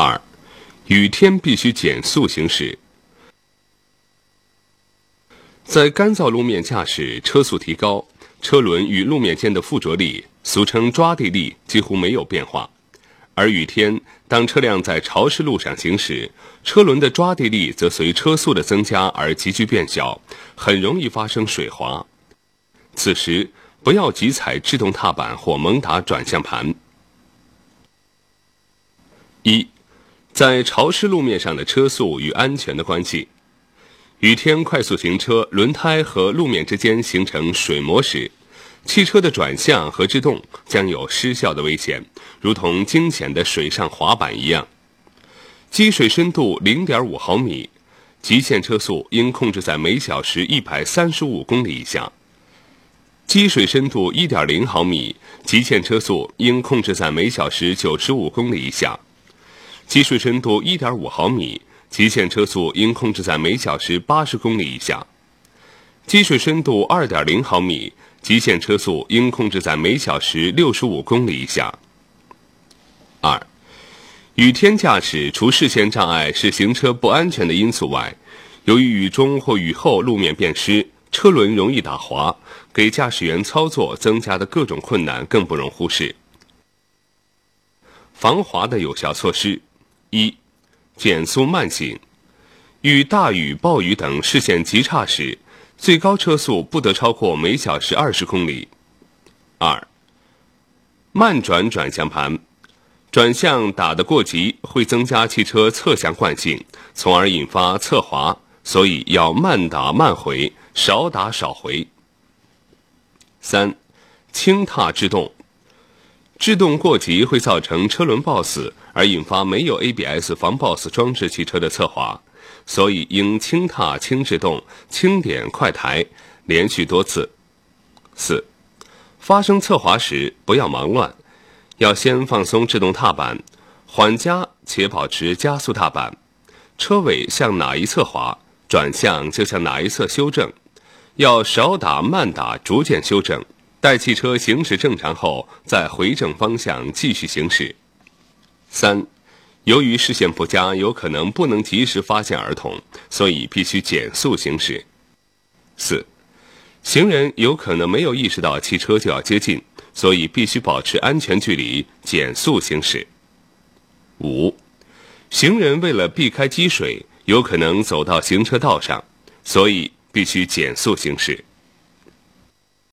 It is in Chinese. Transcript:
二，雨天必须减速行驶。在干燥路面驾驶，车速提高，车轮与路面间的附着力，俗称抓地力，几乎没有变化。而雨天，当车辆在潮湿路上行驶，车轮的抓地力则随车速的增加而急剧变小，很容易发生水滑。此时，不要急踩制动踏板或猛打转向盘。一，在潮湿路面上的车速与安全的关系。雨天快速行车，轮胎和路面之间形成水膜时，汽车的转向和制动将有失效的危险，如同惊险的水上滑板一样。积水深度零点五毫米，极限车速应控制在每小时一百三十五公里以下。积水深度一点零毫米，极限车速应控制在每小时九十五公里以下。积水深度一点五毫米。极限车速应控制在每小时八十公里以下，积水深度二点零毫米，极限车速应控制在每小时六十五公里以下。二，雨天驾驶除视线障碍是行车不安全的因素外，由于雨中或雨后路面变湿，车轮容易打滑，给驾驶员操作增加的各种困难更不容忽视。防滑的有效措施一。减速慢行，遇大雨、暴雨等视线极差时，最高车速不得超过每小时二十公里。二，慢转转向盘，转向打得过急会增加汽车侧向惯性，从而引发侧滑，所以要慢打慢回，少打少回。三，轻踏制动。制动过急会造成车轮抱死，而引发没有 ABS 防抱死装置汽车的侧滑，所以应轻踏轻制动，轻点快抬，连续多次。四，发生侧滑时不要忙乱，要先放松制动踏板，缓加且保持加速踏板，车尾向哪一侧滑，转向就向哪一侧修正，要少打慢打，逐渐修正。待汽车行驶正常后，再回正方向继续行驶。三，由于视线不佳，有可能不能及时发现儿童，所以必须减速行驶。四，行人有可能没有意识到汽车就要接近，所以必须保持安全距离，减速行驶。五，行人为了避开积水，有可能走到行车道上，所以必须减速行驶。